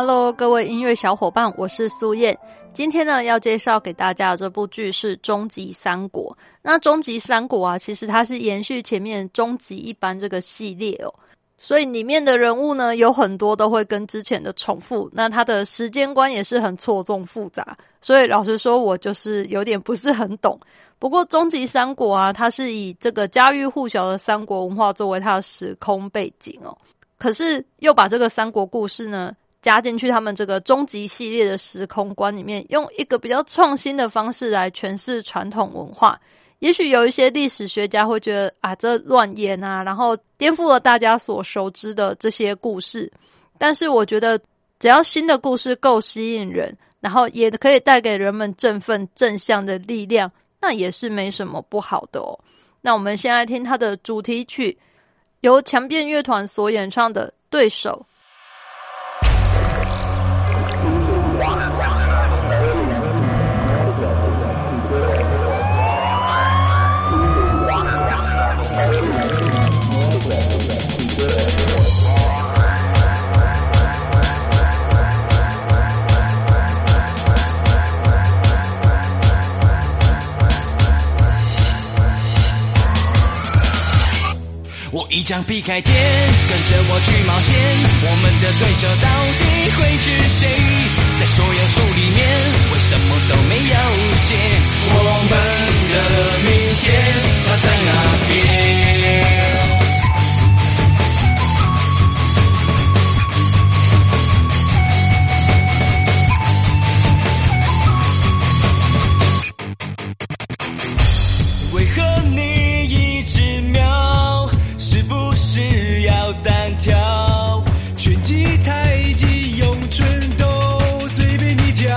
Hello，各位音乐小伙伴，我是苏燕。今天呢，要介绍给大家的这部剧是《终极三国》。那《终极三国》啊，其实它是延续前面《终极一班》这个系列哦，所以里面的人物呢，有很多都会跟之前的重复。那它的时间观也是很错综复杂，所以老实说，我就是有点不是很懂。不过《终极三国》啊，它是以这个家喻户晓的三国文化作为它的时空背景哦，可是又把这个三国故事呢。加进去，他们这个终极系列的时空观里面，用一个比较创新的方式来诠释传统文化。也许有一些历史学家会觉得啊，这乱演啊，然后颠覆了大家所熟知的这些故事。但是我觉得，只要新的故事够吸引人，然后也可以带给人们振奋正向的力量，那也是没什么不好的哦。那我们先来听它的主题曲，由强变乐团所演唱的《对手》。一张劈开天，跟着我去冒险。我们的对手到底会是谁？在所有书里面，为什么都没有写我们的明天？它在哪边？单挑，拳击、太极、咏春都随便你挑。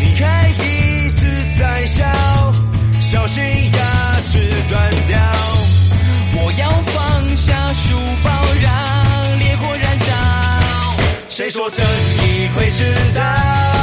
你还一直在笑，小心牙齿断掉。我要放下书包，让烈火燃烧。谁说正义会迟到？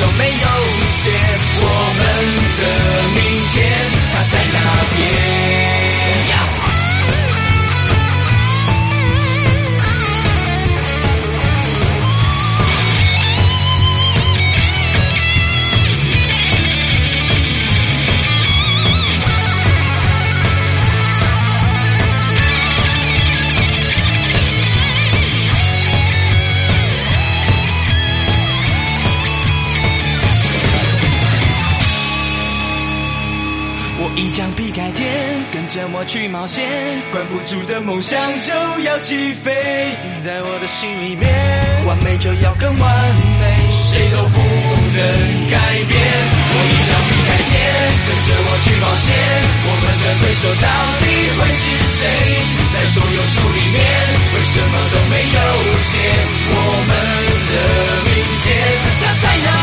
都没有写我们的明天它在哪边。去冒险，关不住的梦想就要起飞，在我的心里面，完美就要更完美，谁都不能改变。我一张不改变，跟着我去冒险，我们的对手到底会是谁？在所有书里面，为什么都没有写我们的明天？它在哪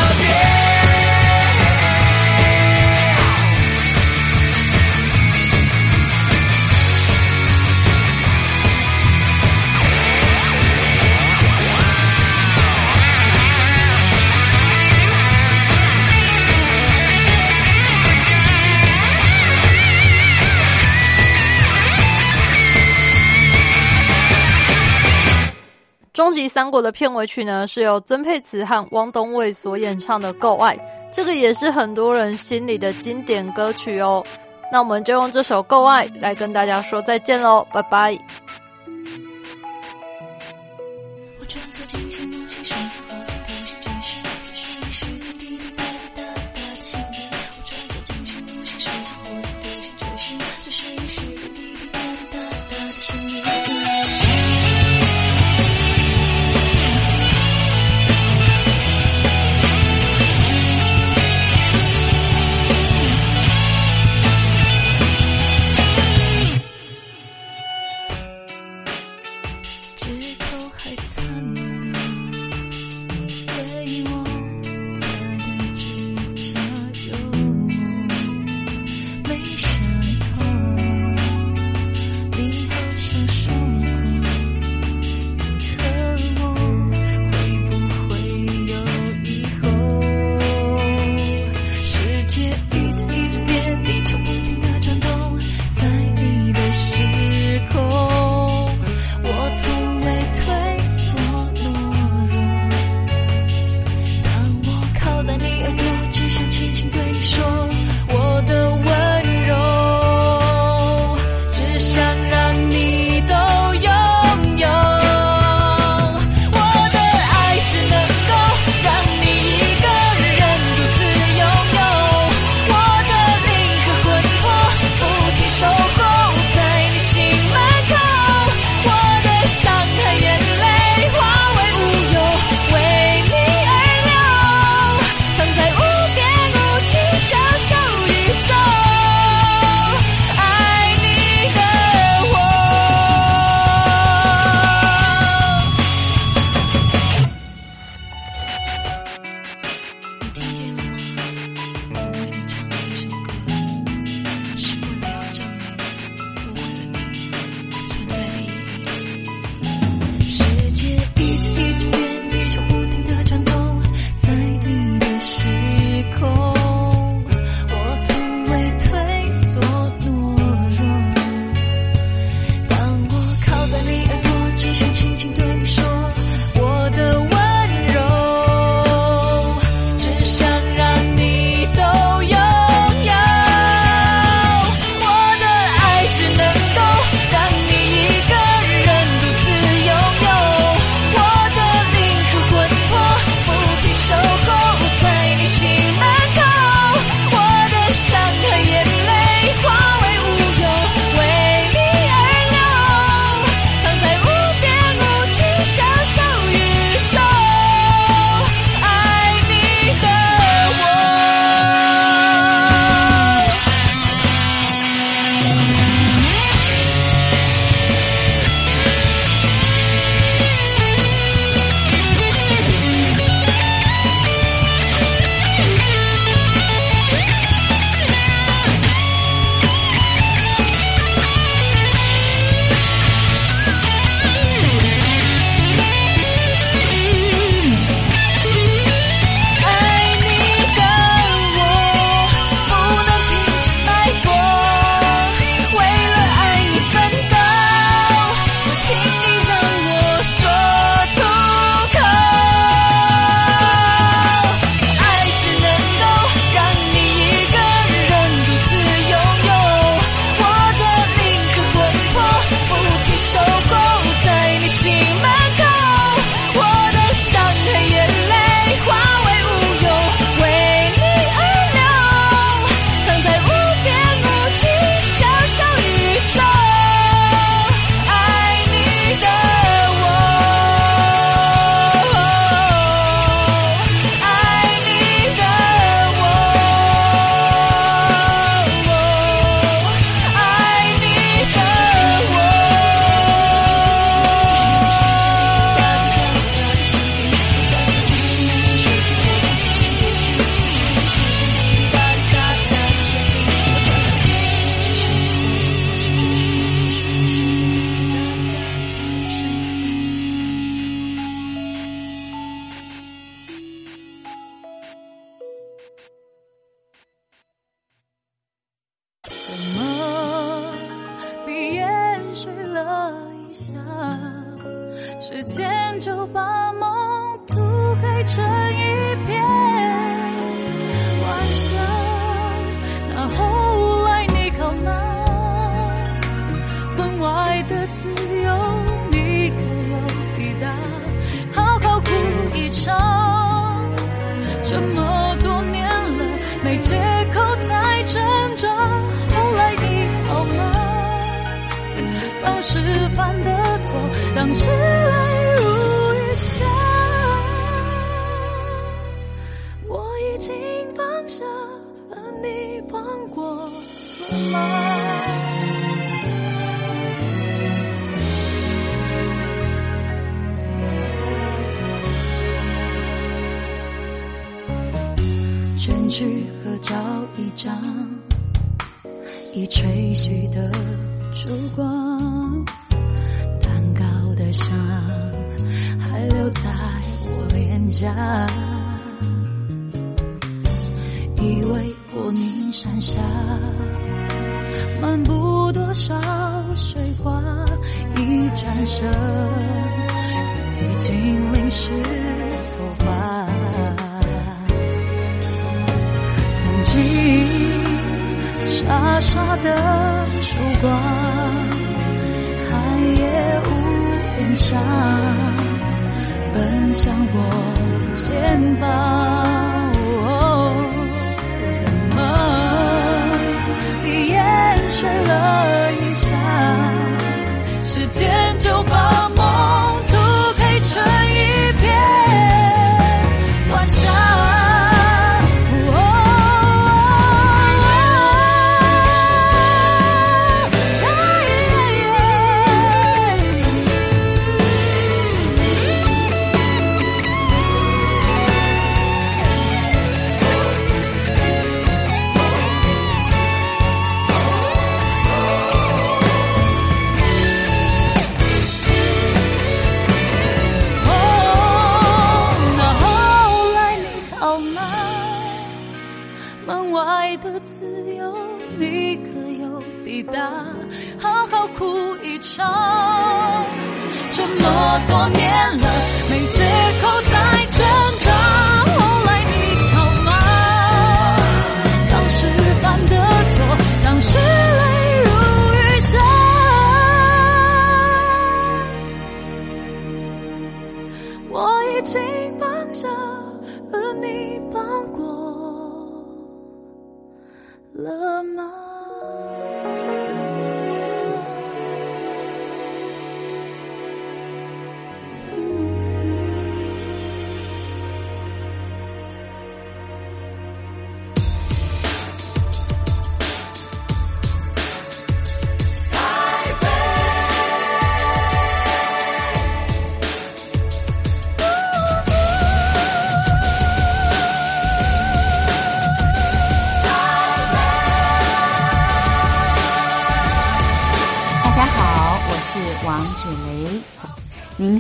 第三国的片尾曲呢，是由曾沛慈和汪东卫所演唱的《够爱》，这个也是很多人心里的经典歌曲哦。那我们就用这首《够爱》来跟大家说再见喽，拜拜。漫步多少水花，一转身已经淋湿头发。曾经傻傻的烛光，寒夜屋顶上，奔向我肩膀。间就把梦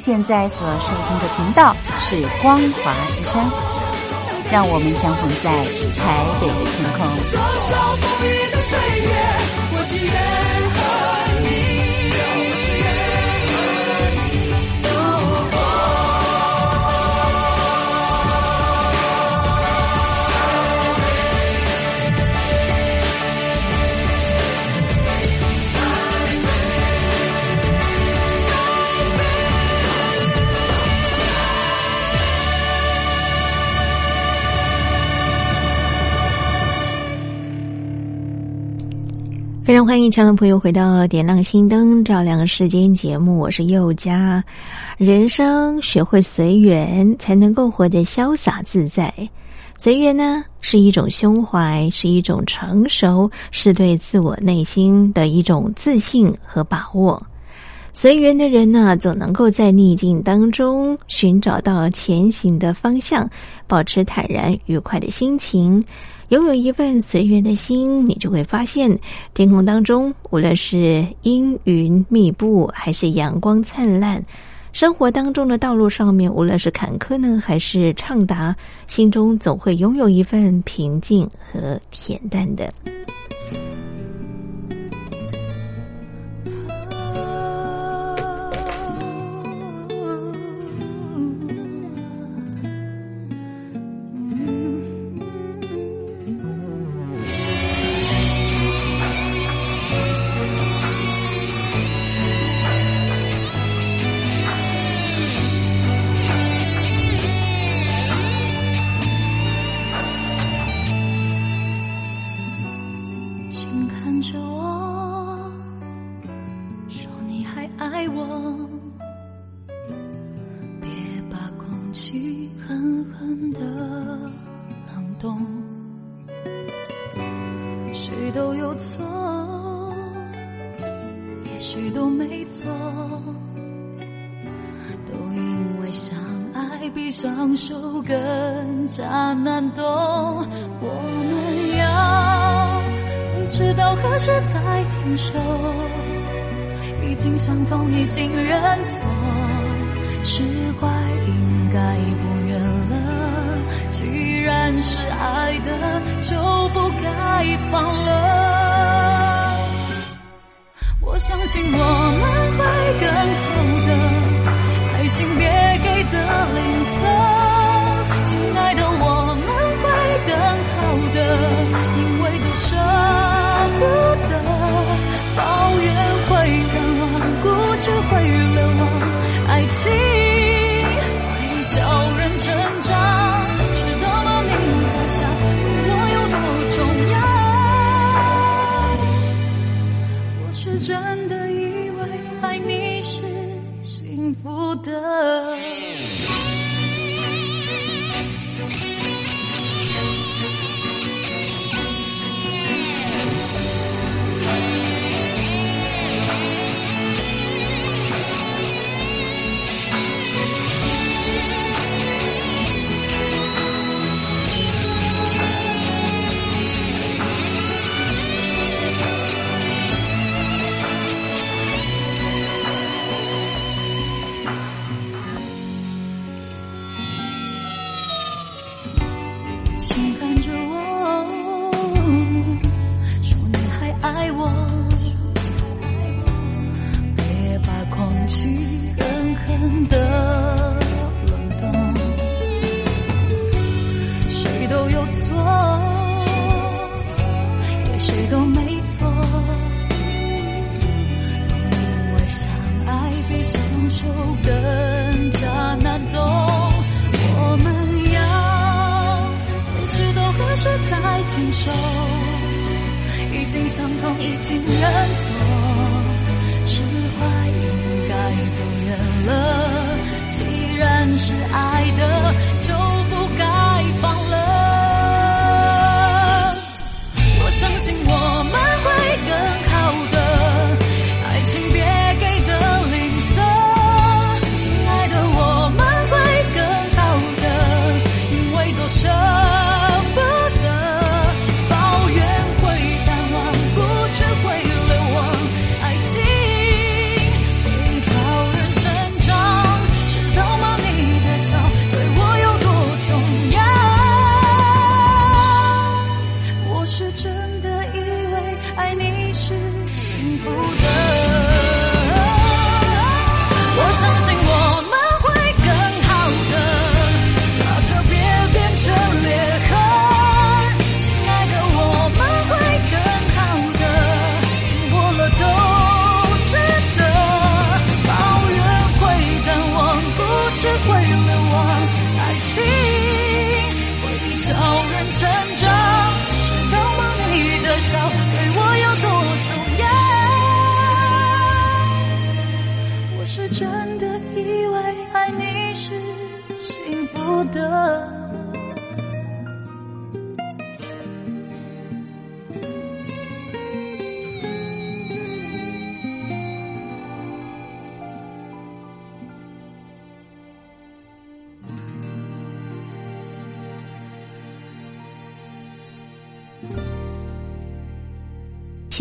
现在所收听的频道是光华之声，让我们相逢在台北的天空。欢迎听众朋友回到《点亮心灯照亮世间》节目，我是佑佳。人生学会随缘，才能够活得潇洒自在。随缘呢，是一种胸怀，是一种成熟，是对自我内心的一种自信和把握。随缘的人呢，总能够在逆境当中寻找到前行的方向，保持坦然愉快的心情。拥有一份随缘的心，你就会发现，天空当中无论是阴云密布，还是阳光灿烂；生活当中的道路上面，无论是坎坷呢，还是畅达，心中总会拥有一份平静和恬淡的。没错，都因为相爱比相守更加难懂。我们要对知道何时才停手，已经伤痛，已经认错，释怀应该不远了。既然是爱的，就不该放了。相信我们会更好的，爱情别给的吝啬。亲爱的，我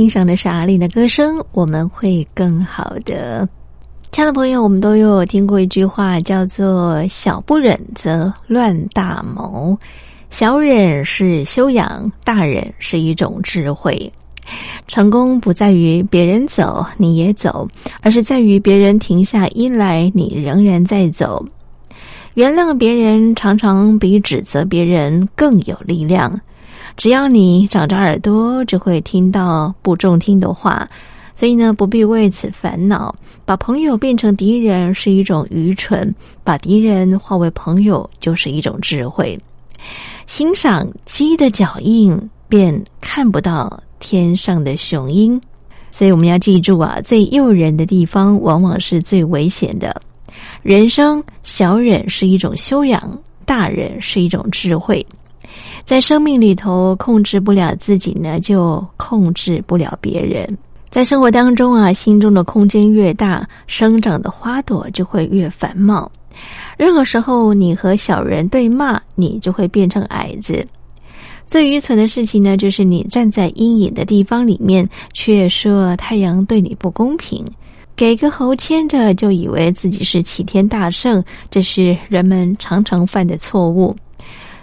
欣赏的是阿丽的歌声，我们会更好的。亲爱的朋友，我们都有听过一句话，叫做“小不忍则乱大谋”。小忍是修养，大忍是一种智慧。成功不在于别人走你也走，而是在于别人停下衣来，你仍然在走。原谅别人，常常比指责别人更有力量。只要你长着耳朵，只会听到不中听的话，所以呢，不必为此烦恼。把朋友变成敌人是一种愚蠢，把敌人化为朋友就是一种智慧。欣赏鸡的脚印，便看不到天上的雄鹰。所以我们要记住啊，最诱人的地方，往往是最危险的。人生小忍是一种修养，大忍是一种智慧。在生命里头，控制不了自己呢，就控制不了别人。在生活当中啊，心中的空间越大，生长的花朵就会越繁茂。任何时候，你和小人对骂，你就会变成矮子。最愚蠢的事情呢，就是你站在阴影的地方里面，却说太阳对你不公平，给个猴牵着，就以为自己是齐天大圣，这是人们常常犯的错误。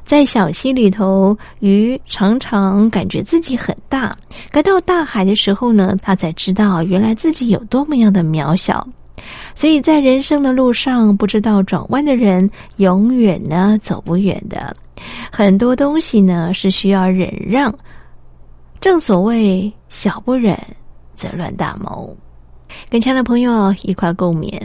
在小溪里头，鱼常常感觉自己很大，可到大海的时候呢，他才知道原来自己有多么样的渺小。所以在人生的路上，不知道转弯的人，永远呢走不远的。很多东西呢是需要忍让，正所谓小不忍则乱大谋。跟亲爱的朋友一块共勉。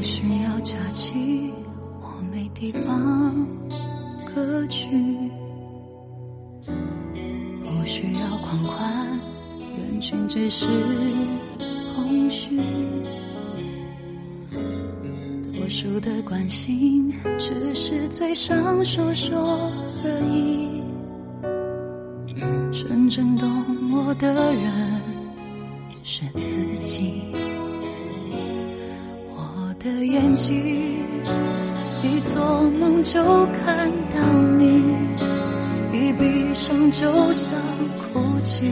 不需要假期，我没地方可去；不需要狂欢，人群只是空虚。多数的关心，只是嘴上说说而已。真正懂我的人是自己。的眼睛一做梦就看到你，一闭上就想哭泣，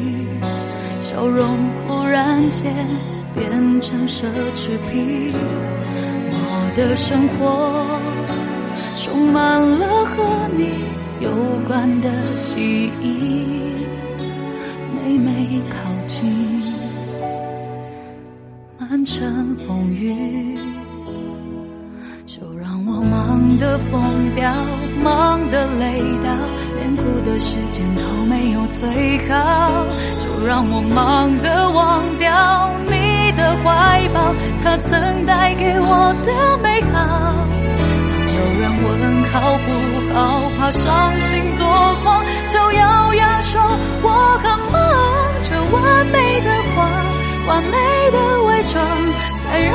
笑容忽然间变成奢侈品。我的生活充满了和你有关的记忆，我的美好。当有人问好不好，怕伤心多狂，就咬牙说我很忙，这完美的话。完美的伪装，才让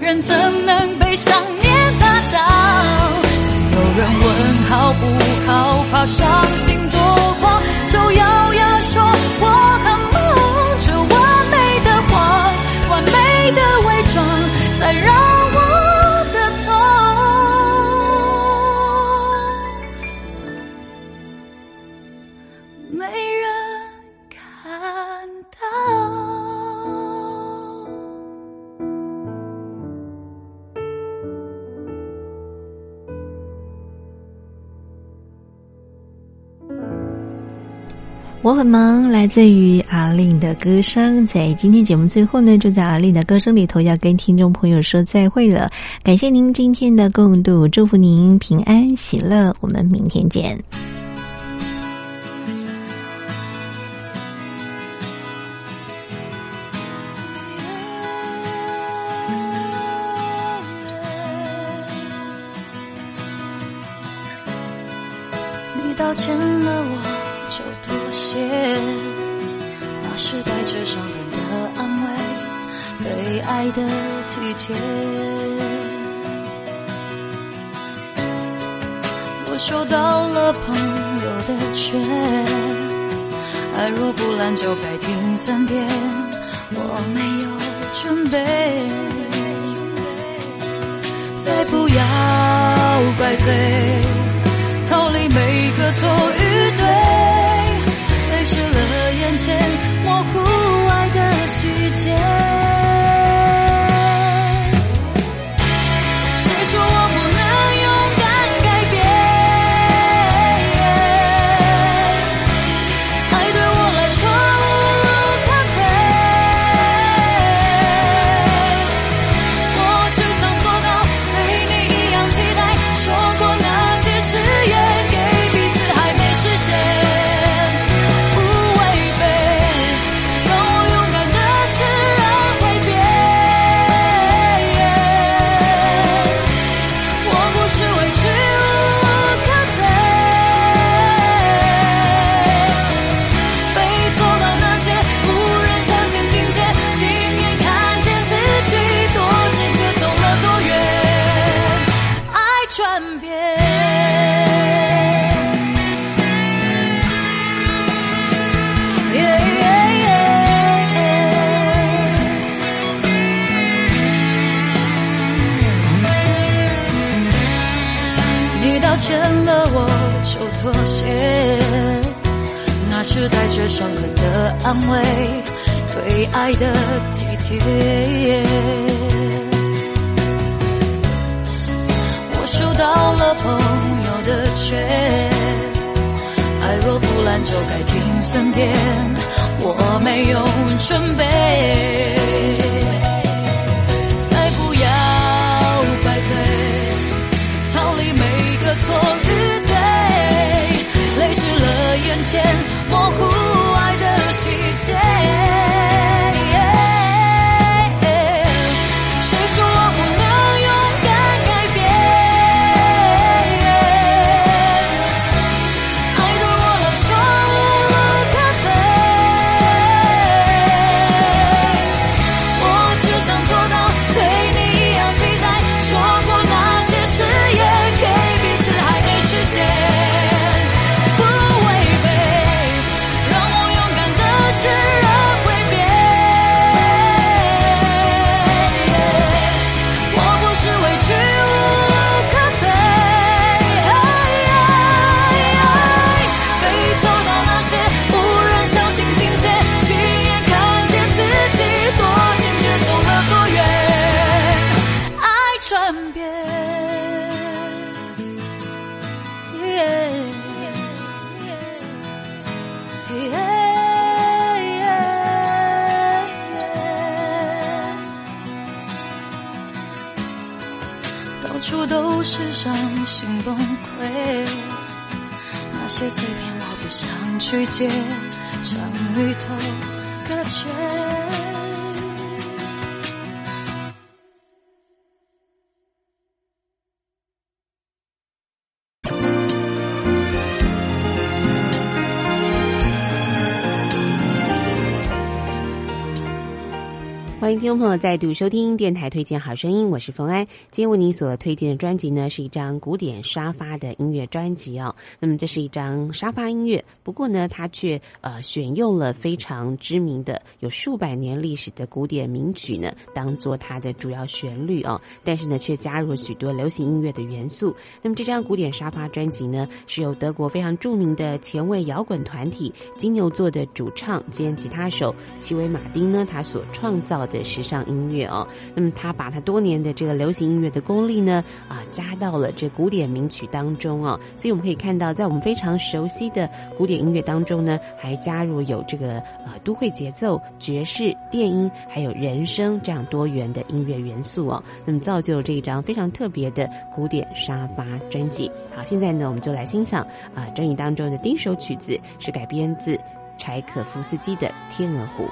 人怎能悲伤？我很忙，来自于阿令的歌声。在今天节目最后呢，就在阿令的歌声里头，要跟听众朋友说再会了。感谢您今天的共度，祝福您平安喜乐。我们明天见。你道歉了，我谢，那是带着伤痕的安慰，对爱的体贴。我收到了朋友的劝，爱若不烂就该停损点，我没有准备，再不要怪罪。逃离每个错与对，模糊爱的细节你道歉了，我就妥协。那是带着。伤痕的安慰，对爱的体贴。到了朋友的劝，爱若不烂就该停损点，我没有准备。再不要怪罪，逃离每个错与对，泪湿了眼前。模糊爱的细节。去接，将听众朋友，再度收听电台推荐好声音，我是冯安。今天为您所推荐的专辑呢，是一张古典沙发的音乐专辑哦。那么这是一张沙发音乐，不过呢，它却呃选用了非常知名的、有数百年历史的古典名曲呢，当做它的主要旋律哦。但是呢，却加入了许多流行音乐的元素。那么这张古典沙发专辑呢，是由德国非常著名的前卫摇滚团体金牛座的主唱兼吉他手齐维马丁呢，他所创造的。时尚音乐哦。那么他把他多年的这个流行音乐的功力呢啊加到了这古典名曲当中哦，所以我们可以看到，在我们非常熟悉的古典音乐当中呢，还加入有这个呃都会节奏、爵士、电音，还有人声这样多元的音乐元素哦。那么造就了这一张非常特别的古典沙发专辑。好，现在呢，我们就来欣赏啊专辑当中的第一首曲子，是改编自柴可夫斯基的《天鹅湖》。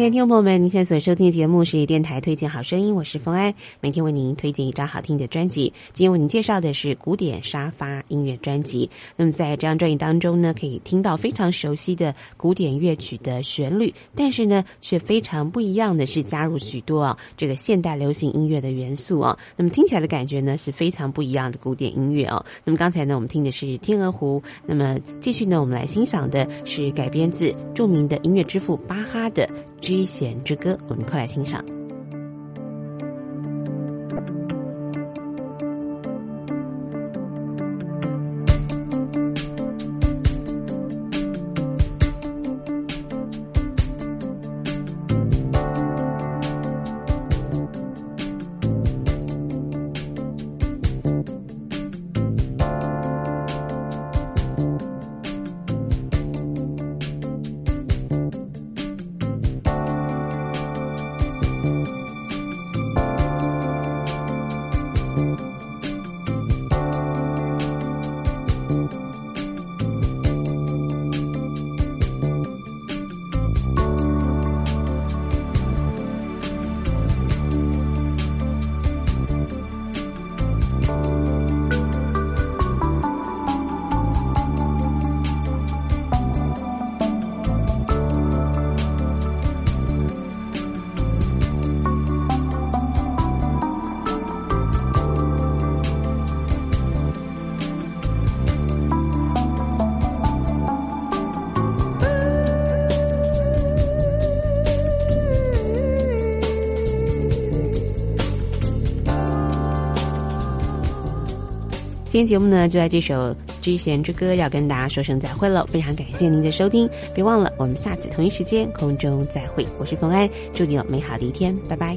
亲爱的听众朋友们，您现在所收听的节目是电台推荐好声音，我是冯安，每天为您推荐一张好听的专辑。今天为您介绍的是古典沙发音乐专辑。那么在这张专辑当中呢，可以听到非常熟悉的古典乐曲的旋律，但是呢，却非常不一样的是加入许多啊这个现代流行音乐的元素啊。那么听起来的感觉呢是非常不一样的古典音乐哦。那么刚才呢，我们听的是《天鹅湖》，那么继续呢，我们来欣赏的是改编自著名的音乐之父巴哈的。居弦之歌，我们快来欣赏。今天节目呢，就在这首《知弦之歌》要跟大家说声再会了。非常感谢您的收听，别忘了我们下次同一时间空中再会。我是冯安，祝你有美好的一天，拜拜。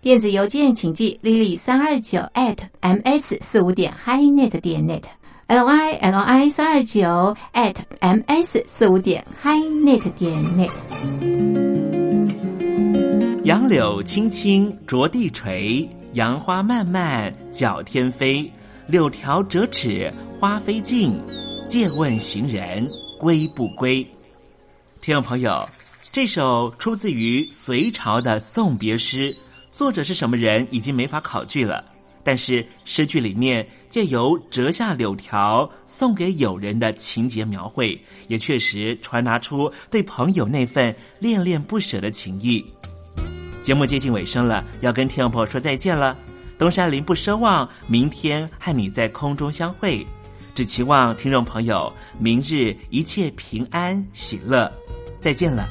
电子邮件请寄 lily 三二九 at ms 四五点 hi net 点 net，l y l i 三二九 at ms 四五点 hi net 点 net。杨柳青青着地垂，杨花漫漫搅天飞。柳条折尺花飞尽，借问行人归不归？听众朋友，这首出自于隋朝的送别诗，作者是什么人已经没法考据了。但是诗句里面借由折下柳条送给友人的情节描绘，也确实传达出对朋友那份恋恋不舍的情谊。节目接近尾声了，要跟听众朋友说再见了。东山林不奢望明天和你在空中相会，只期望听众朋友明日一切平安喜乐。再见了。